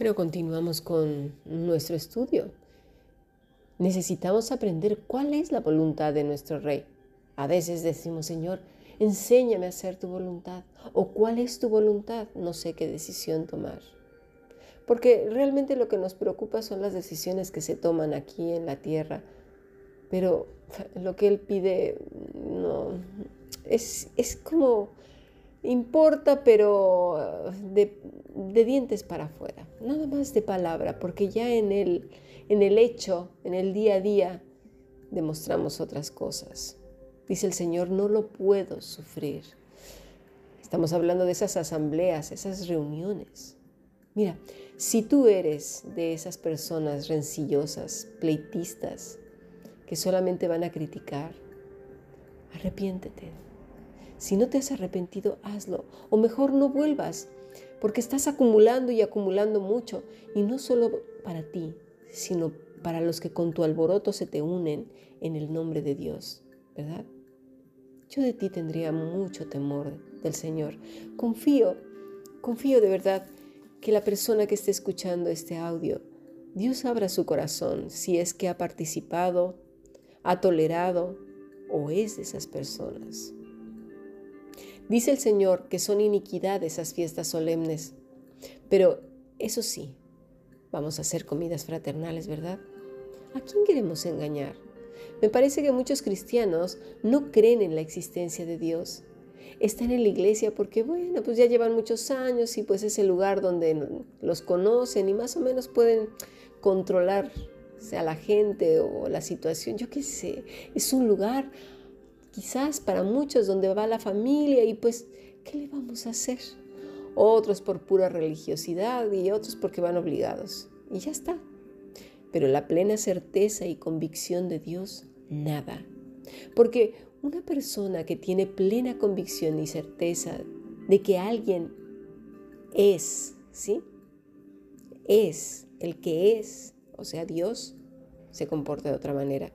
Bueno, continuamos con nuestro estudio. Necesitamos aprender cuál es la voluntad de nuestro Rey. A veces decimos, Señor, enséñame a hacer tu voluntad. O cuál es tu voluntad, no sé qué decisión tomar. Porque realmente lo que nos preocupa son las decisiones que se toman aquí en la tierra. Pero lo que Él pide no, es, es como importa, pero de, de, dientes para afuera, nada más de palabra, porque ya en el, en el hecho, en el día a día, demostramos otras cosas. Dice el Señor, no lo puedo sufrir. Estamos hablando de esas asambleas, esas reuniones. Mira, si tú eres de esas personas rencillosas, pleitistas, que solamente van a criticar, arrepiéntete si no te has arrepentido, hazlo. O mejor no vuelvas, porque estás acumulando y acumulando mucho. Y no solo para ti, sino para los que con tu alboroto se te unen en el nombre de Dios, ¿verdad? Yo de ti tendría mucho temor del Señor. Confío, confío de verdad que la persona que esté escuchando este audio, Dios abra su corazón si es que ha participado, ha tolerado o es de esas personas. Dice el Señor que son iniquidad esas fiestas solemnes, pero eso sí, vamos a hacer comidas fraternales, ¿verdad? ¿A quién queremos engañar? Me parece que muchos cristianos no creen en la existencia de Dios. Están en la iglesia porque, bueno, pues ya llevan muchos años y pues es el lugar donde los conocen y más o menos pueden controlar a la gente o la situación. Yo qué sé, es un lugar quizás para muchos donde va la familia y pues, ¿qué le vamos a hacer? Otros por pura religiosidad y otros porque van obligados. Y ya está. Pero la plena certeza y convicción de Dios, nada. Porque una persona que tiene plena convicción y certeza de que alguien es, ¿sí? Es el que es, o sea, Dios, se comporta de otra manera.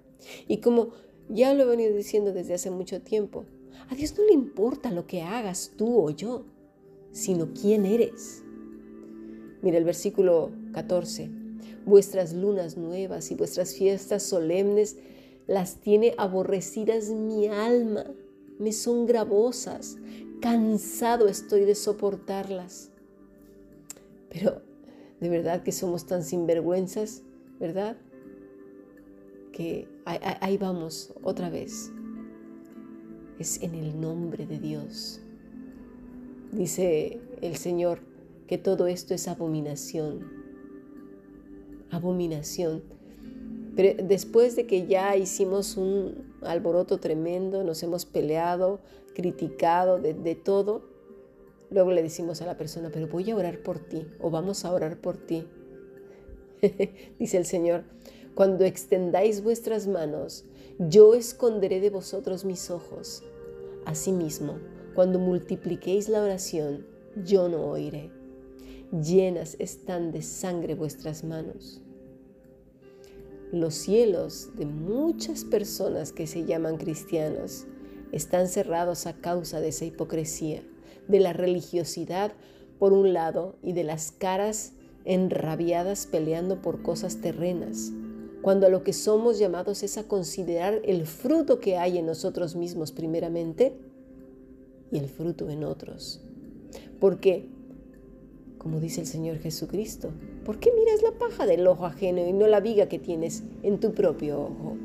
Y como ya lo he venido diciendo desde hace mucho tiempo. A Dios no le importa lo que hagas tú o yo, sino quién eres. Mira el versículo 14. Vuestras lunas nuevas y vuestras fiestas solemnes las tiene aborrecidas mi alma. Me son gravosas. Cansado estoy de soportarlas. Pero de verdad que somos tan sinvergüenzas, ¿verdad? Que ahí vamos otra vez. Es en el nombre de Dios. Dice el Señor que todo esto es abominación. Abominación. Pero después de que ya hicimos un alboroto tremendo, nos hemos peleado, criticado de, de todo, luego le decimos a la persona, pero voy a orar por ti o vamos a orar por ti. Dice el Señor, cuando extendáis vuestras manos, yo esconderé de vosotros mis ojos. Asimismo, cuando multipliquéis la oración, yo no oiré. Llenas están de sangre vuestras manos. Los cielos de muchas personas que se llaman cristianos están cerrados a causa de esa hipocresía, de la religiosidad por un lado y de las caras enrabiadas peleando por cosas terrenas cuando a lo que somos llamados es a considerar el fruto que hay en nosotros mismos primeramente y el fruto en otros. Porque, como dice el Señor Jesucristo, ¿por qué miras la paja del ojo ajeno y no la viga que tienes en tu propio ojo?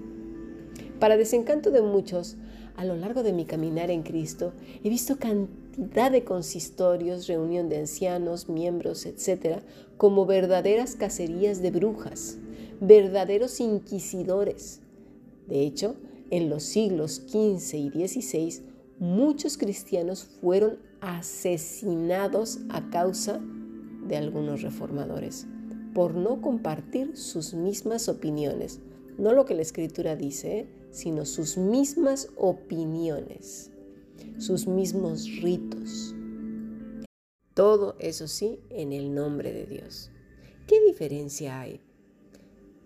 Para desencanto de muchos, a lo largo de mi caminar en Cristo, he visto cantidad de consistorios, reunión de ancianos, miembros, etcétera, como verdaderas cacerías de brujas verdaderos inquisidores. De hecho, en los siglos XV y XVI, muchos cristianos fueron asesinados a causa de algunos reformadores por no compartir sus mismas opiniones. No lo que la escritura dice, sino sus mismas opiniones, sus mismos ritos. Todo eso sí, en el nombre de Dios. ¿Qué diferencia hay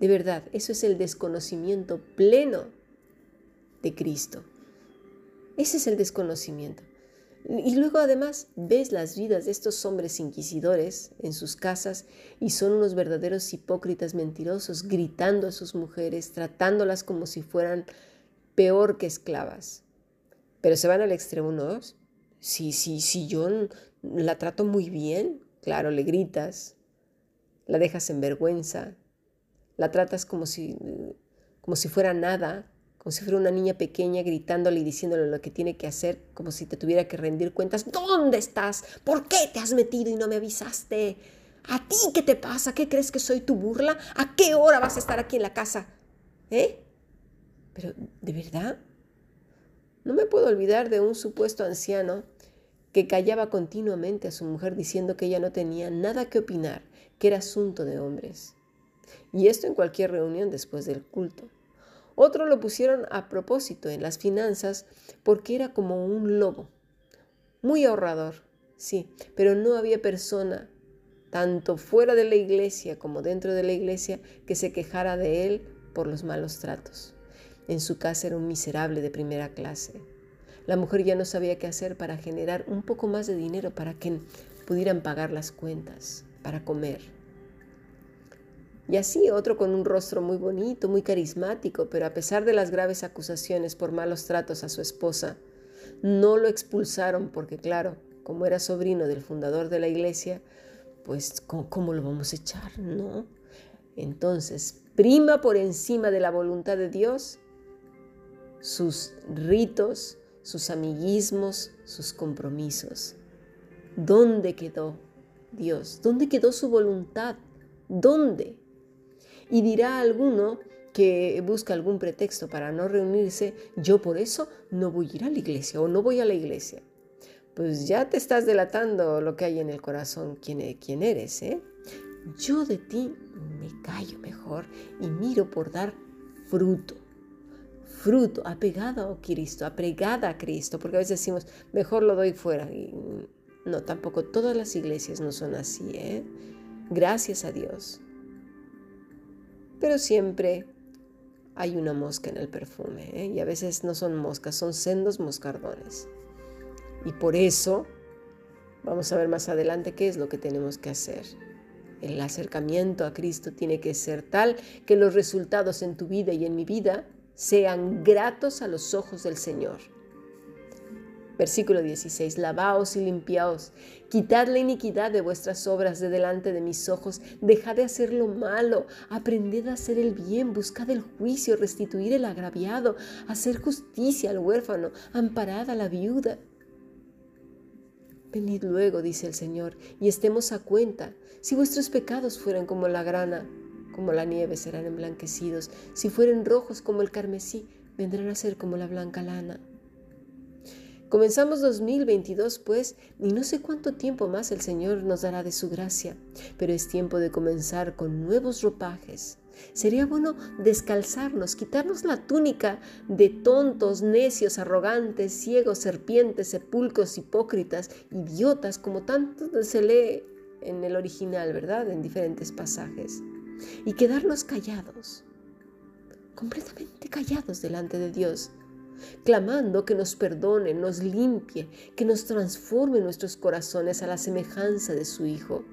de verdad, eso es el desconocimiento pleno de Cristo. Ese es el desconocimiento. Y luego además ves las vidas de estos hombres inquisidores en sus casas y son unos verdaderos hipócritas mentirosos, gritando a sus mujeres, tratándolas como si fueran peor que esclavas. Pero se van al extremo, ¿no? Si, si, si yo la trato muy bien, claro, le gritas, la dejas en vergüenza, la tratas como si, como si fuera nada, como si fuera una niña pequeña gritándole y diciéndole lo que tiene que hacer, como si te tuviera que rendir cuentas. ¿Dónde estás? ¿Por qué te has metido y no me avisaste? ¿A ti qué te pasa? ¿Qué crees que soy tu burla? ¿A qué hora vas a estar aquí en la casa? ¿Eh? Pero, ¿de verdad? No me puedo olvidar de un supuesto anciano que callaba continuamente a su mujer diciendo que ella no tenía nada que opinar, que era asunto de hombres. Y esto en cualquier reunión después del culto. Otro lo pusieron a propósito en las finanzas porque era como un lobo, muy ahorrador, sí, pero no había persona, tanto fuera de la iglesia como dentro de la iglesia, que se quejara de él por los malos tratos. En su casa era un miserable de primera clase. La mujer ya no sabía qué hacer para generar un poco más de dinero para que pudieran pagar las cuentas, para comer. Y así otro con un rostro muy bonito, muy carismático, pero a pesar de las graves acusaciones por malos tratos a su esposa, no lo expulsaron porque, claro, como era sobrino del fundador de la iglesia, pues ¿cómo, lo vamos a echar? No. Entonces, prima por encima de la voluntad de Dios sus ritos, sus amiguismos, sus compromisos. ¿Dónde quedó Dios? ¿Dónde quedó su voluntad? ¿Dónde? Y dirá alguno que busca algún pretexto para no reunirse, yo por eso no voy a ir a la iglesia o no voy a la iglesia. Pues ya te estás delatando lo que hay en el corazón, quién, quién eres, ¿eh? Yo de ti me callo mejor y miro por dar fruto. Fruto, apegado a Cristo, apegada a Cristo, porque a veces decimos, mejor lo doy fuera. No, tampoco todas las iglesias no son así, ¿eh? Gracias a Dios pero siempre hay una mosca en el perfume ¿eh? y a veces no son moscas, son sendos moscardones. Y por eso vamos a ver más adelante qué es lo que tenemos que hacer. El acercamiento a Cristo tiene que ser tal que los resultados en tu vida y en mi vida sean gratos a los ojos del Señor. Versículo 16, lavaos y limpiaos, quitad la iniquidad de vuestras obras de delante de mis ojos, dejad de hacer lo malo, aprended a hacer el bien, buscad el juicio, restituir el agraviado, hacer justicia al huérfano, amparad a la viuda. Venid luego, dice el Señor, y estemos a cuenta. Si vuestros pecados fueran como la grana, como la nieve serán emblanquecidos, si fueren rojos como el carmesí, vendrán a ser como la blanca lana. Comenzamos 2022, pues, y no sé cuánto tiempo más el Señor nos dará de su gracia, pero es tiempo de comenzar con nuevos ropajes. Sería bueno descalzarnos, quitarnos la túnica de tontos, necios, arrogantes, ciegos, serpientes, sepulcros, hipócritas, idiotas, como tanto se lee en el original, ¿verdad? En diferentes pasajes. Y quedarnos callados, completamente callados delante de Dios clamando que nos perdone, nos limpie, que nos transforme nuestros corazones a la semejanza de su Hijo.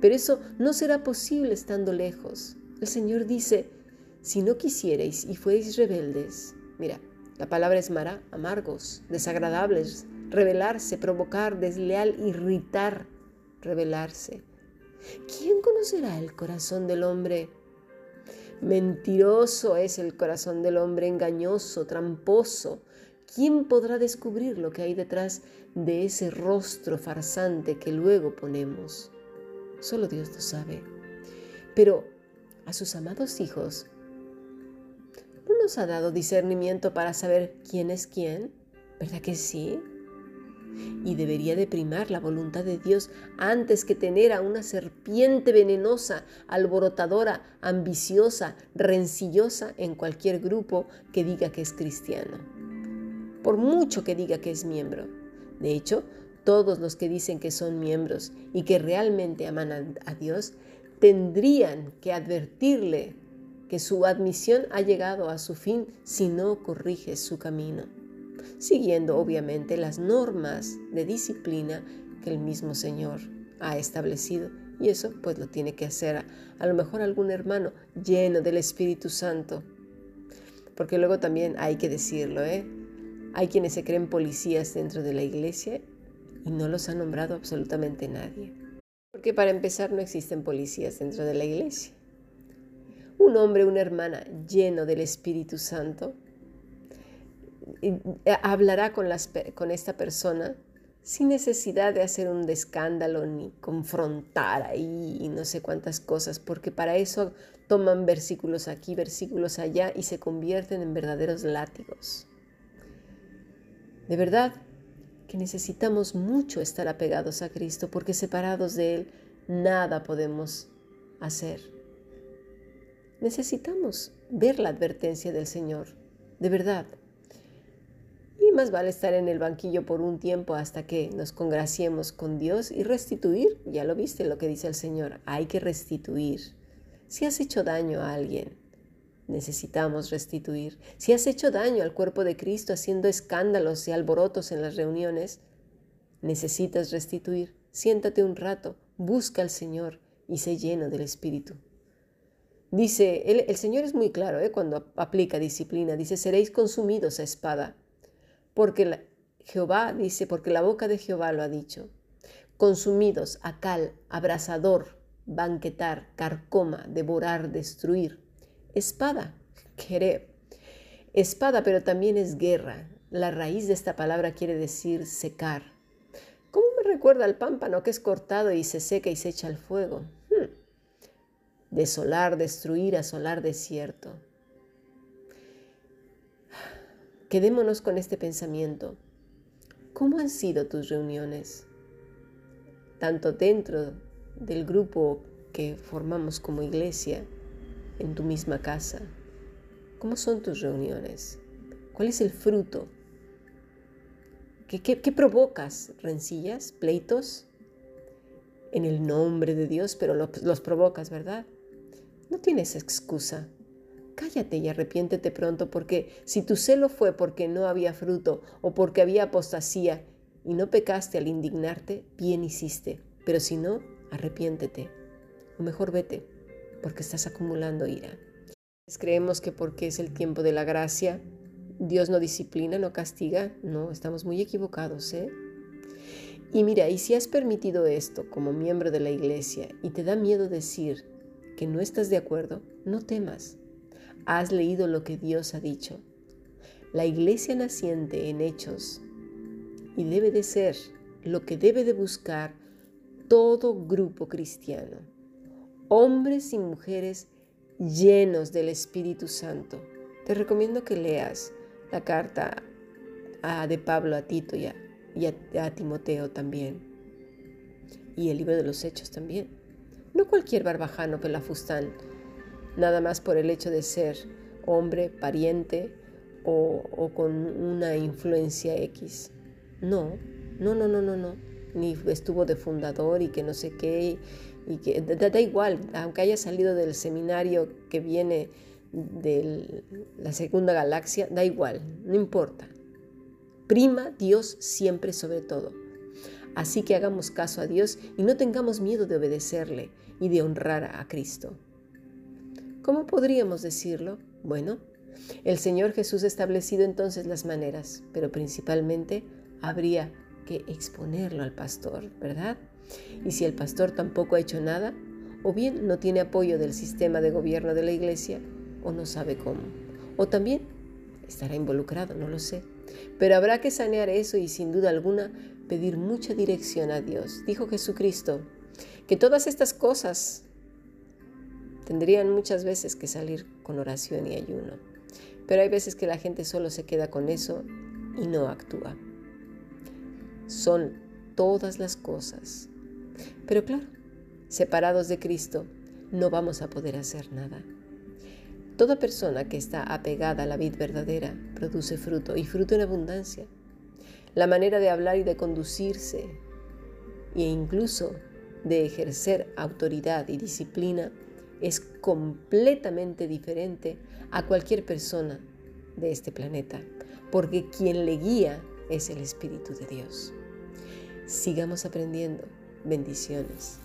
Pero eso no será posible estando lejos. El Señor dice, si no quisierais y fuerais rebeldes, mira, la palabra es mara, amargos, desagradables, rebelarse, provocar, desleal, irritar, rebelarse. ¿Quién conocerá el corazón del hombre? Mentiroso es el corazón del hombre, engañoso, tramposo. ¿Quién podrá descubrir lo que hay detrás de ese rostro farsante que luego ponemos? Solo Dios lo sabe. Pero a sus amados hijos, ¿no nos ha dado discernimiento para saber quién es quién? ¿Verdad que sí? Y debería de primar la voluntad de Dios antes que tener a una serpiente venenosa, alborotadora, ambiciosa, rencillosa en cualquier grupo que diga que es cristiano. Por mucho que diga que es miembro. De hecho, todos los que dicen que son miembros y que realmente aman a, Dios tendrían que advertirle que su admisión ha llegado a su fin si no corrige su camino. Siguiendo obviamente las normas de disciplina que el mismo Señor ha establecido. Y eso pues lo tiene que hacer a, lo mejor algún hermano lleno del Espíritu Santo. Porque luego también hay que decirlo, ¿eh? Hay quienes se creen policías dentro de la iglesia y no los ha nombrado absolutamente nadie. Porque para empezar no existen policías dentro de la iglesia. Un hombre, una hermana lleno del Espíritu Santo hablará con, con esta persona sin necesidad de hacer un escándalo ni confrontar ahí no sé cuántas cosas, porque para eso toman versículos aquí, versículos allá y se convierten en verdaderos látigos. De verdad que necesitamos mucho estar apegados a Cristo, porque separados de Él nada podemos hacer. Necesitamos ver la advertencia del Señor, de verdad más vale estar en el banquillo por un tiempo hasta que nos congraciemos con Dios y restituir. Ya lo viste lo que dice el Señor, hay que restituir. Si has hecho daño a alguien, necesitamos restituir. Si has hecho daño al cuerpo de Cristo haciendo escándalos y alborotos en las reuniones, necesitas restituir. Siéntate un rato, busca al Señor y sé lleno del Espíritu. Dice, el, Señor es muy claro ¿eh? cuando aplica disciplina, dice, seréis consumidos a espada porque Jehová dice, porque la boca de Jehová lo ha dicho. Consumidos a cal, abrasador, banquetar, carcoma, devorar, destruir. Espada, querer. Espada, pero también es guerra. La raíz de esta palabra quiere decir secar. ¿Cómo me recuerda al pámpano que es cortado y se seca y se echa al fuego? Hmm. Desolar, destruir, asolar desierto. Quedémonos con este pensamiento. ¿Cómo han sido tus reuniones? Tanto dentro del grupo que formamos como iglesia, en tu misma casa. ¿Cómo son tus reuniones? ¿Cuál es el fruto? ¿Qué, provocas? ¿Rencillas? ¿Pleitos? En el nombre de Dios, pero los provocas, ¿verdad? No tienes excusa cállate y arrepiéntete pronto, porque si tu celo fue porque no había fruto o porque había apostasía y no pecaste al indignarte, bien hiciste. Pero si no, arrepiéntete. O mejor vete, porque estás acumulando ira. Creemos que porque es el tiempo de la gracia, Dios no disciplina, no castiga. No, estamos muy equivocados, ¿eh? Y mira, y si has permitido esto como miembro de la iglesia y te da miedo decir que no estás de acuerdo, no temas has leído lo que Dios ha dicho. La iglesia naciente en hechos y debe de ser lo que debe de buscar todo grupo cristiano. Hombres y mujeres llenos del Espíritu Santo. Te recomiendo que leas la carta de Pablo a Tito y, a, Timoteo también. Y el libro de los Hechos también. No cualquier barbajano pelafustán nada más por el hecho de ser hombre, pariente o, con una influencia X. No, no, no, no, no, no. Ni estuvo de fundador y que no sé qué. Y que da, igual, aunque haya salido del seminario que viene de la segunda galaxia, da igual, no importa. Prima Dios siempre sobre todo. Así que hagamos caso a Dios y no tengamos miedo de obedecerle y de honrar a Cristo. ¿Cómo podríamos decirlo? Bueno, el Señor Jesús ha establecido entonces las maneras, pero principalmente habría que exponerlo al pastor, ¿verdad? Y si el pastor tampoco ha hecho nada, o bien no tiene apoyo del sistema de gobierno de la iglesia, o no sabe cómo, o también estará involucrado, no lo sé. Pero habrá que sanear eso y sin duda alguna pedir mucha dirección a Dios. Dijo Jesucristo que todas estas cosas Tendrían muchas veces que salir con oración y ayuno. Pero hay veces que la gente solo se queda con eso y no actúa. Son todas las cosas. Pero claro, separados de Cristo, no vamos a poder hacer nada. Toda persona que está apegada a la vid verdadera produce fruto y fruto en abundancia. La manera de hablar y de conducirse e incluso de ejercer autoridad y disciplina es completamente diferente a cualquier persona de este planeta. porque quien le guía es el Espíritu de Dios. Sigamos aprendiendo. Bendiciones.